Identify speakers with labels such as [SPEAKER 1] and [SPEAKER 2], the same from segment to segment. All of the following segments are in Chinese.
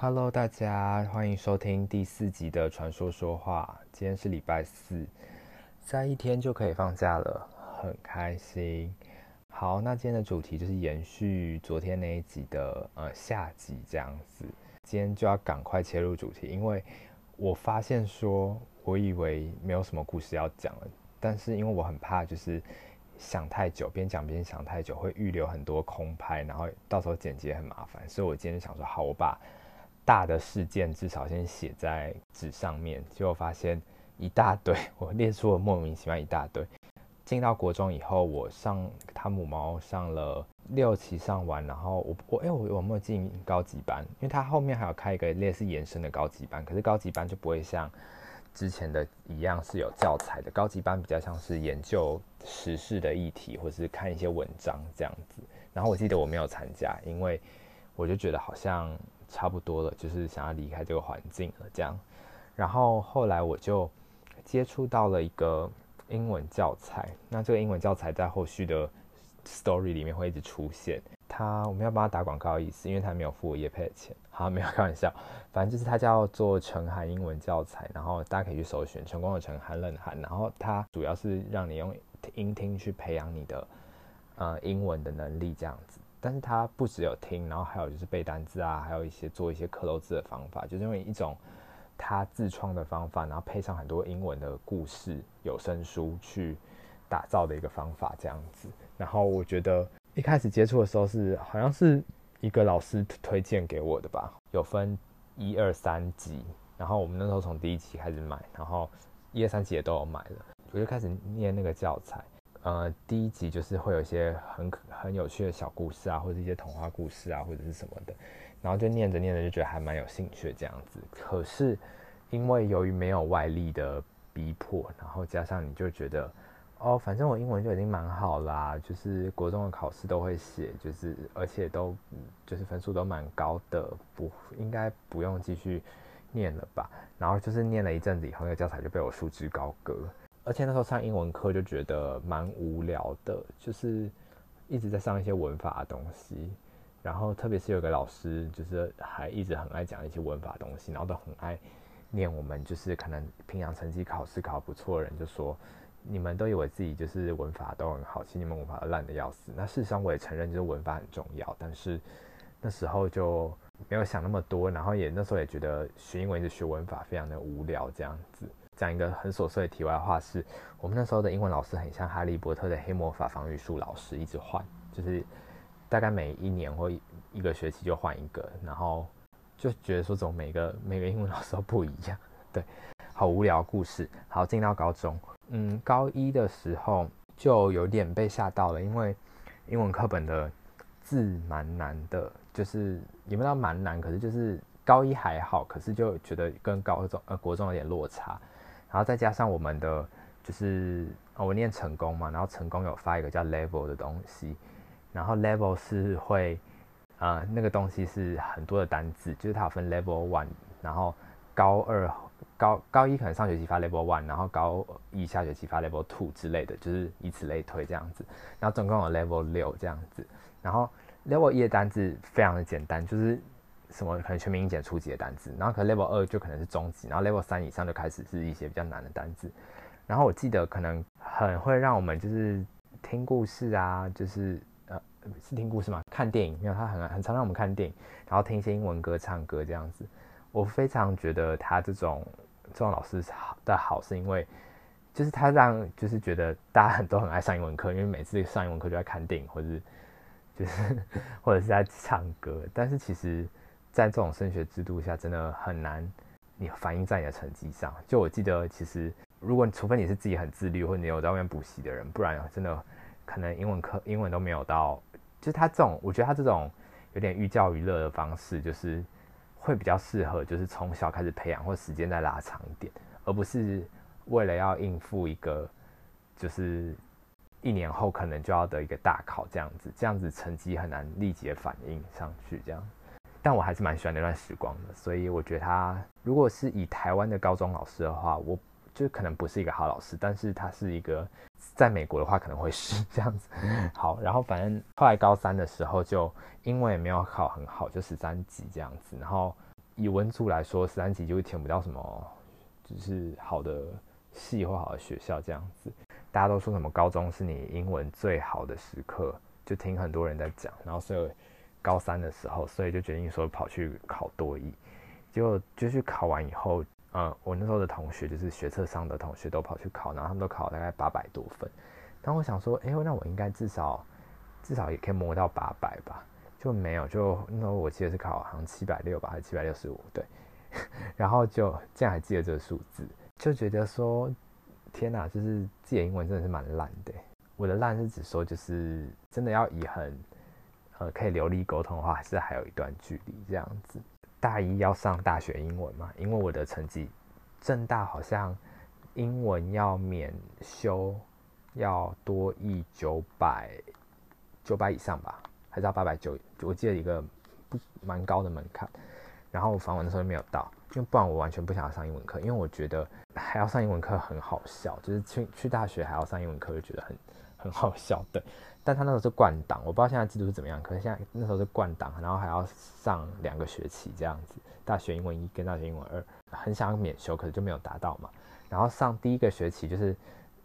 [SPEAKER 1] Hello，大家欢迎收听第四集的传说说话。今天是礼拜四，在一天就可以放假了，很开心。好，那今天的主题就是延续昨天那一集的呃下集这样子。今天就要赶快切入主题，因为我发现说，我以为没有什么故事要讲了，但是因为我很怕就是想太久，边讲边想太久，会预留很多空拍，然后到时候剪辑很麻烦，所以我今天想说，好，我把。大的事件至少先写在纸上面，结果发现一大堆，我列出了莫名其妙一大堆。进到国中以后，我上汤姆猫上了六期上完，然后我我哎、我有没有进高级班？因为他后面还有开一个类似延伸的高级班，可是高级班就不会像之前的一样是有教材的，高级班比较像是研究时事的议题，或是看一些文章这样子。然后我记得我没有参加，因为我就觉得好像。差不多了，就是想要离开这个环境了，这样。然后后来我就接触到了一个英文教材，那这个英文教材在后续的 story 里面会一直出现。他我们要帮他打广告的意思，因为他没有付我业配的钱。好，没有开玩笑，反正就是他叫做成韩英文教材，然后大家可以去搜寻成功的成韩冷韩，然后它主要是让你用音听去培养你的呃英文的能力，这样子。但是他不只有听，然后还有就是背单字啊，还有一些做一些克漏字的方法，就是用一种他自创的方法，然后配上很多英文的故事有声书去打造的一个方法这样子。然后我觉得一开始接触的时候是好像是一个老师推荐给我的吧，有分一二三级，然后我们那时候从第一集开始买，然后一二三级也都有买了，我就开始念那个教材。呃，第一集就是会有一些很很有趣的小故事啊，或者一些童话故事啊，或者是什么的，然后就念着念着就觉得还蛮有兴趣这样子。可是因为由于没有外力的逼迫，然后加上你就觉得，哦，反正我英文就已经蛮好啦，就是国中的考试都会写，就是而且都就是分数都蛮高的，不应该不用继续念了吧？然后就是念了一阵子以后，那个教材就被我束之高阁。而且那时候上英文课就觉得蛮无聊的，就是一直在上一些文法的东西，然后特别是有个老师，就是还一直很爱讲一些文法东西，然后都很爱念我们，就是可能平常成绩考试考不错的人，就说你们都以为自己就是文法都很好，其实你们文法烂得要死。那事实上我也承认，就是文法很重要，但是那时候就没有想那么多，然后也那时候也觉得学英文一直学文法非常的无聊，这样子。讲一个很琐碎的题外话是，我们那时候的英文老师很像哈利波特的黑魔法防御术老师，一直换，就是大概每一年或一个学期就换一个，然后就觉得说怎么每个每个英文老师都不一样，对，好无聊故事。好，进到高中，嗯，高一的时候就有点被吓到了，因为英文课本的字蛮难的，就是也不知道蛮难，可是就是高一还好，可是就觉得跟高中呃国中有点落差。然后再加上我们的就是我念成功嘛，然后成功有发一个叫 level 的东西，然后 level 是会呃那个东西是很多的单字，就是它有分 level one，然后高二高高一可能上学期发 level one，然后高一下学期发 level two 之类的，就是以此类推这样子，然后总共有 level 六这样子，然后 level 一的单字非常的简单，就是。什么可能全民英检初级的单字，然后可能 level 二就可能是中级，然后 level 三以上就开始是一些比较难的单字。然后我记得可能很会让我们就是听故事啊，就是呃是听故事嘛，看电影，因为他很很常让我们看电影，然后听一些英文歌、唱歌这样子。我非常觉得他这种这种老师好的好，是因为就是他让就是觉得大家很都很爱上英文课，因为每次上英文课就在看电影，或者是就是或者是在唱歌，但是其实。在这种升学制度下，真的很难，你反映在你的成绩上。就我记得，其实如果除非你是自己很自律，或者你有在外面补习的人，不然真的可能英文课英文都没有到。就是他这种，我觉得他这种有点寓教于乐的方式，就是会比较适合，就是从小开始培养，或时间再拉长一点，而不是为了要应付一个，就是一年后可能就要得一个大考这样子，这样子成绩很难立即反映上去，这样。但我还是蛮喜欢那段时光的，所以我觉得他如果是以台湾的高中老师的话，我就可能不是一个好老师，但是他是一个在美国的话可能会是 这样子。好，然后反正后来高三的时候就英文也没有考很好，就十三级这样子，然后以文组来说，十三级就会填不到什么，就是好的系或好的学校这样子。大家都说什么高中是你英文最好的时刻，就听很多人在讲。然后所以高三的时候，所以就决定说跑去考多益。结果就去考完以后，嗯，我那时候的同学就是学测上的同学都跑去考，然后他们都考了大概八百多分。然后我想说，哎、那我应该至少至少也可以摸到八百吧？就没有，就那时候我记得是考好像七百六吧，还是七百六十五？对。然后就这样还记得这个数字，就觉得说，天哪，就是自己的英文真的是蛮烂的。我的烂是指说，就是真的要以很呃可以流利沟通的话，还是还有一段距离这样子。大一要上大学英文嘛，因为我的成绩，正大好像英文要免修，要多一九百九百以上吧，还是要八百九？我记得一个不蛮高的门槛。然后我访问的时候没有到，因为不然我完全不想要上英文课，因为我觉得还要上英文课很好笑，就是去去大学还要上英文课，就觉得很很好笑的。但他那时候是冠档，我不知道现在制度是怎么样。可是现在那时候是冠档，然后还要上两个学期这样子，大学英文一跟大学英文二，很想要免修，可是就没有达到嘛。然后上第一个学期，就是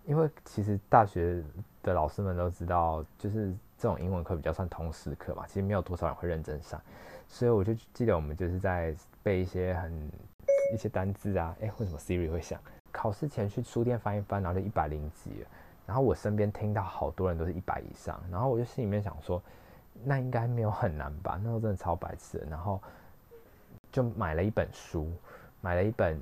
[SPEAKER 1] 因为其实大学的老师们都知道，就是这种英文课比较算通识课嘛，其实没有多少人会认真上，所以我就记得我们就是在背一些很一些单字啊，哎，为什么 Siri 会响？考试前去书店翻一翻，然后就一百零几了。然后我身边听到好多人都是一百以上，然后我就心里面想说，那应该没有很难吧？那时候真的超白痴。然后就买了一本书，买了一本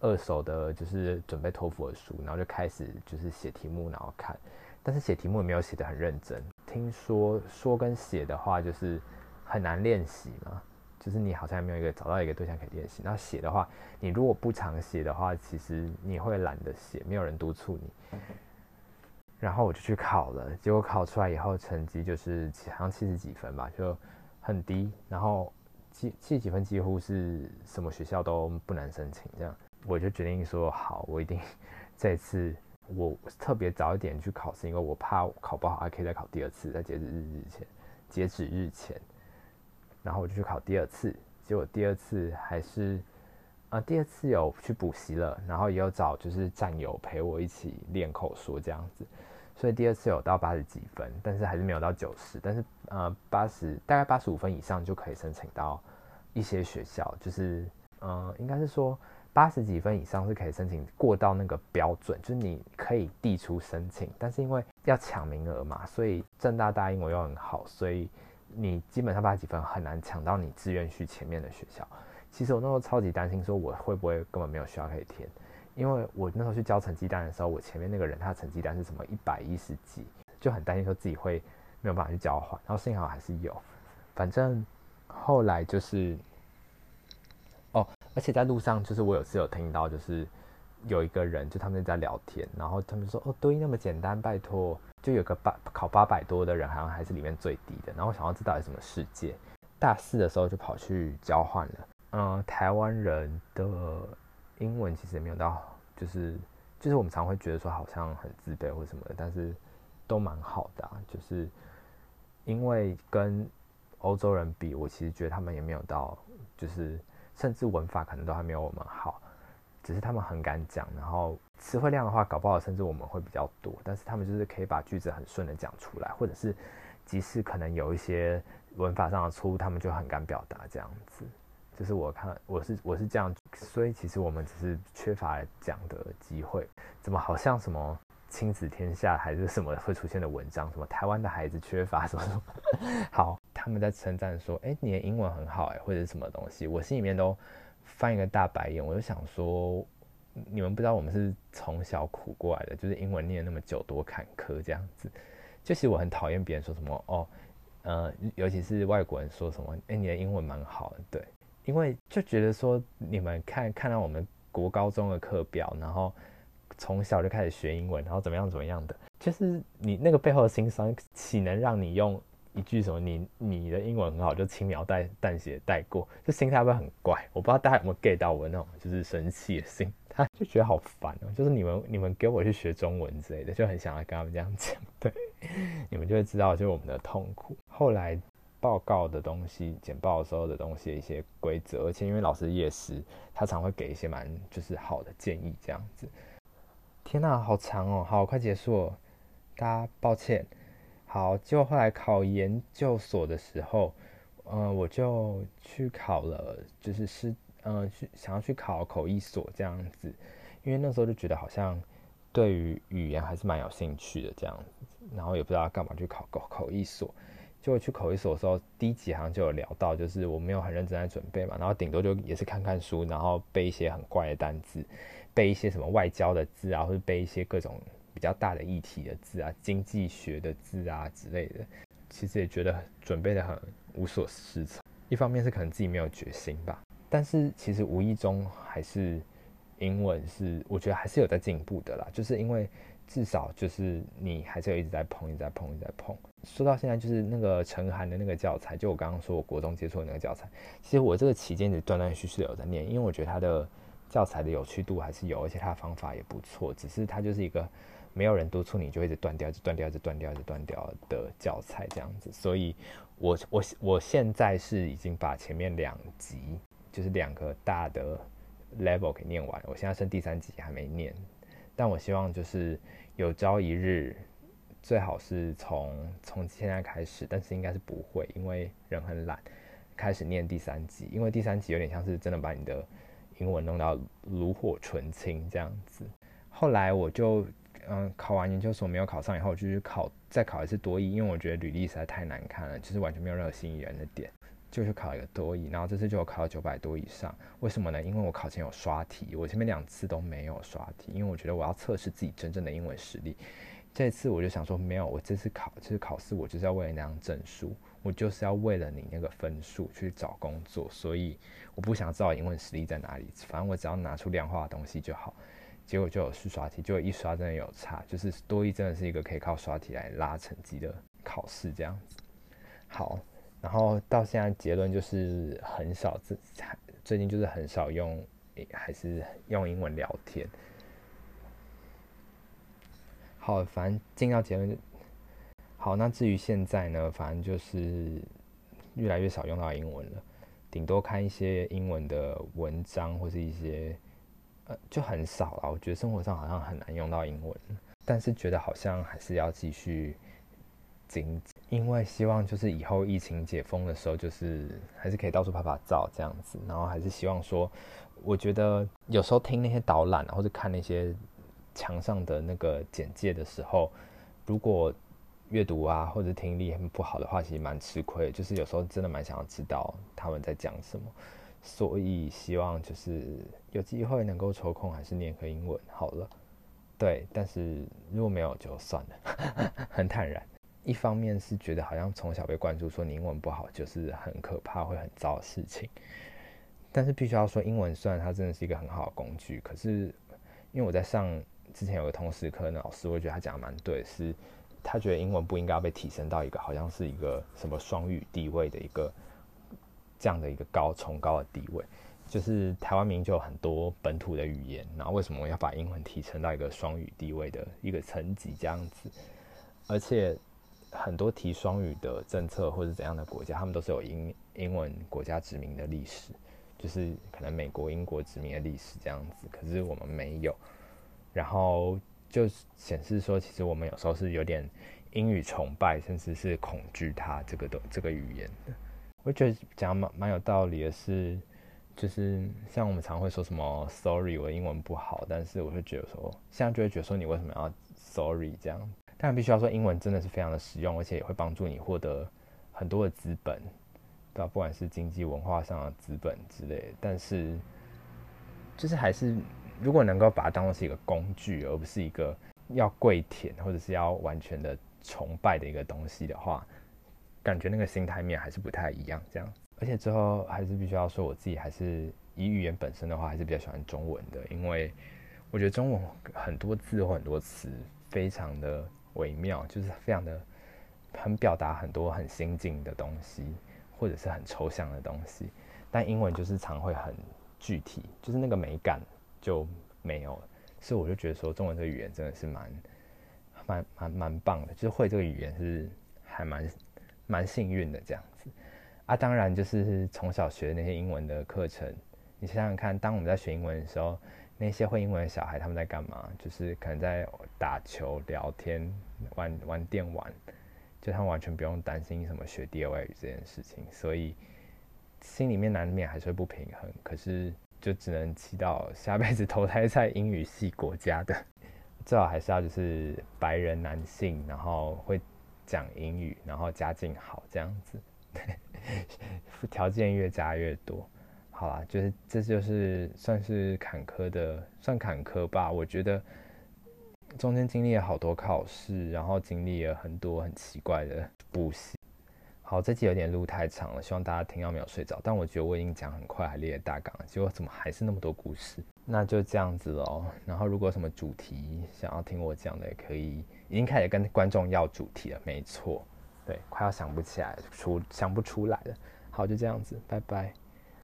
[SPEAKER 1] 二手的，就是准备托福的书，然后就开始就是写题目，然后看。但是写题目也没有写得很认真。听说说跟写的话就是很难练习嘛，就是你好像没有一个找到一个对象可以练习。那写的话，你如果不常写的话，其实你会懒得写，没有人督促你。然后我就去考了，结果考出来以后成绩就是好像七十几分吧，就很低。然后七七十几分几乎是什么学校都不能申请，这样我就决定说好，我一定 这次我特别早一点去考试，因为我怕我考不好还可以再考第二次，在截止日日前，截止日前。然后我就去考第二次，结果第二次还是啊、第二次有去补习了，然后也有找就是战友陪我一起练口说这样子。所以第二次有到八十几分，但是还是没有到九十。但是呃，八十大概八十五分以上就可以申请到一些学校，就是呃，应该是说八十几分以上是可以申请过到那个标准，就是你可以递出申请。但是因为要抢名额嘛，所以政大大英文又很好，所以你基本上八十几分很难抢到你志愿序前面的学校。其实我那时候超级担心，说我会不会根本没有学校可以填。因为我那时候去交成绩单的时候，我前面那个人他的成绩单是什么一百一十几，就很担心说自己会没有办法去交换，然后幸好还是有，反正后来就是哦，而且在路上就是我有次有听到就是有一个人就他们在聊天，然后他们说哦，对那么简单，拜托，就有个八考八百多的人好像还是里面最低的，然后我想要知道是什么世界，大四的时候就跑去交换了，嗯，台湾人的。英文其实也没有到，就是就是我们常会觉得说好像很自卑或什么的，但是都蛮好的。就是因为跟欧洲人比，我其实觉得他们也没有到，就是甚至文法可能都还没有我们好，只是他们很敢讲，然后词汇量的话，搞不好甚至我们会比较多，但是他们就是可以把句子很顺的讲出来，或者是即使可能有一些文法上的错误，他们就很敢表达这样子。就是我看我是我是这样，所以其实我们只是缺乏讲的机会。怎么好像什么亲子天下还是什么会出现的文章，什么台湾的孩子缺乏什么什么？好，他们在称赞说，哎、你的英文很好哎，或者是什么东西，我心里面都翻一个大白眼。我就想说，你们不知道我们是从小苦过来的，就是英文念那么久多坎坷这样子。就其实我很讨厌别人说什么哦，呃，尤其是外国人说什么，哎、你的英文蛮好的，对。因为就觉得说，你们看看到我们国高中的课表，然后从小就开始学英文，然后怎么样怎么样的，就是你那个背后的辛酸，岂能让你用一句什么你你的英文很好就轻描淡淡写带过？就心态会不会很怪？我不知道大家有没有 get 到我那种就是生气的心态，就觉得好烦哦。就是你们你们给我去学中文之类的，就很想要跟他们这样讲，对，你们就会知道就是我们的痛苦。后来。报告的东西、简报的时候的东西的一些规则，而且因为老师也是，他常会给一些蛮就是好的建议这样子。天哪，好长哦！好，快结束了，大家抱歉。好，就后来考研究所的时候，呃，我就去考了，就是是呃去想要去考口译所这样子，因为那时候就觉得好像对于语言还是蛮有兴趣的这样子，然后也不知道干嘛去考口口译所。就去口译所的时候，第一集好像就有聊到，就是我没有很认真在准备嘛，然后顶多就也是看看书，然后背一些很怪的单字，背一些什么外交的字啊，或者背一些各种比较大的议题的字啊，经济学的字啊之类的。其实也觉得准备得很无所适从。一方面是可能自己没有决心吧，但是其实无意中还是英文是我觉得还是有在进步的啦，就是因为。至少就是你还是有一直在碰，一直在碰，一直在碰。说到现在，就是那个陈涵的那个教材，就我刚刚说我国中接触的那个教材。其实我这个期间也断断续续的有在念，因为我觉得它的教材的有趣度还是有，而且它的方法也不错。只是它就是一个没有人督促你就一直断掉，一直断掉，一直断掉，一直断掉的教材这样子。所以我我我现在是已经把前面两集，就是两个大的 level 给念完了，我现在剩第三集还没念。但我希望就是有朝一日，最好是从从现在开始，但是应该是不会，因为人很懒，开始念第三集，因为第三集有点像是真的把你的英文弄到炉火纯青这样子。后来我就嗯考完研究所没有考上以后，我就去考再考一次多益，因为我觉得履历实在太难看了，就是完全没有任何吸引人的点。就去考一个多益，然后这次就有考到九百多以上。为什么呢？因为我考前有刷题，我前面两次都没有刷题，因为我觉得我要测试自己真正的英文实力。这次我就想说，没有，我这次考这次考试，我就是要为了那张证书，我就是要为了你那个分数去找工作，所以我不想知道英文实力在哪里，反正我只要拿出量化的东西就好。结果就有去刷题，结果一刷真的有差，就是多益真的是一个可以靠刷题来拉成绩的考试，这样子。好。然后到现在结论就是很少，最最近就是很少用，还是用英文聊天。好，反正进到结论。好，那至于现在呢，反正就是越来越少用到英文了，顶多看一些英文的文章或是一些，呃，就很少了。我觉得生活上好像很难用到英文，但是觉得好像还是要继续精。因为希望就是以后疫情解封的时候，就是还是可以到处拍拍照这样子，然后还是希望说，我觉得有时候听那些导览或者看那些墙上的那个简介的时候，如果阅读啊或者听力很不好的话，其实蛮吃亏。就是有时候真的蛮想要知道他们在讲什么，所以希望就是有机会能够抽空还是念个英文好了。对，但是如果没有就算了，很坦然。一方面是觉得好像从小被灌输说你英文不好就是很可怕会很糟的事情，但是必须要说英文虽然它真的是一个很好的工具，可是因为我在上之前有个通识课，那老师我觉得他讲的蛮对，是他觉得英文不应该被提升到一个好像是一个什么双语地位的一个这样的一个高崇高的地位，就是台湾明明就有很多本土的语言，然后为什么要把英文提升到一个双语地位的一个层级这样子，而且。很多提双语的政策或者怎样的国家，他们都是有英英文国家殖民的历史，就是可能美国、英国殖民的历史这样子。可是我们没有，然后就显示说，其实我们有时候是有点英语崇拜，甚至是恐惧它这个的这个语言的。我觉得讲蛮蛮有道理的是，就是像我们常会说什么 “sorry”，我英文不好，但是我会觉得说，现在就会觉得说，你为什么要 “sorry” 这样？但必须要说，英文真的是非常的实用，而且也会帮助你获得很多的资本，对吧？不管是经济、文化上的资本之类。但是，就是还是，如果能够把它当做是一个工具，而不是一个要跪舔或者是要完全的崇拜的一个东西的话，感觉那个心态面还是不太一样。这样，而且最后还是必须要说，我自己还是以语言本身的话，还是比较喜欢中文的，因为我觉得中文很多字或很多词非常的。微妙，就是非常的很表达很多很心境的东西，或者是很抽象的东西。但英文就是常会很具体，就是那个美感就没有了。所以我就觉得说，中文这个语言真的是蛮蛮蛮蛮棒的，就是会这个语言是还蛮蛮幸运的这样子。子。啊，当然就是从小学的那些英文的课程，你想想看，当我们在学英文的时候，那些会英文的小孩他们在干嘛？就是可能在打球、聊天、玩玩电玩，就他们完全不用担心什么学第二外语这件事情，所以心里面难免还是会不平衡。可是就只能祈祷下辈子投胎在英语系国家的，最好还是要就是白人男性，然后会讲英语，然后家境好这样子。条件越加越多，好啦，就是这就是算是坎坷的，算坎坷吧。我觉得中间经历了好多考试，然后经历了很多很奇怪的补习。好，这集有点录太长了，希望大家听到没有睡着。但我觉得我已经讲很快，还列了大纲，结果怎么还是那么多故事？那就这样子喽。然后如果有什么主题想要听我讲的，也可以。已经开始跟观众要主题了，没错。对，快要想不起来，出想不出来了。好，就这样子，拜拜。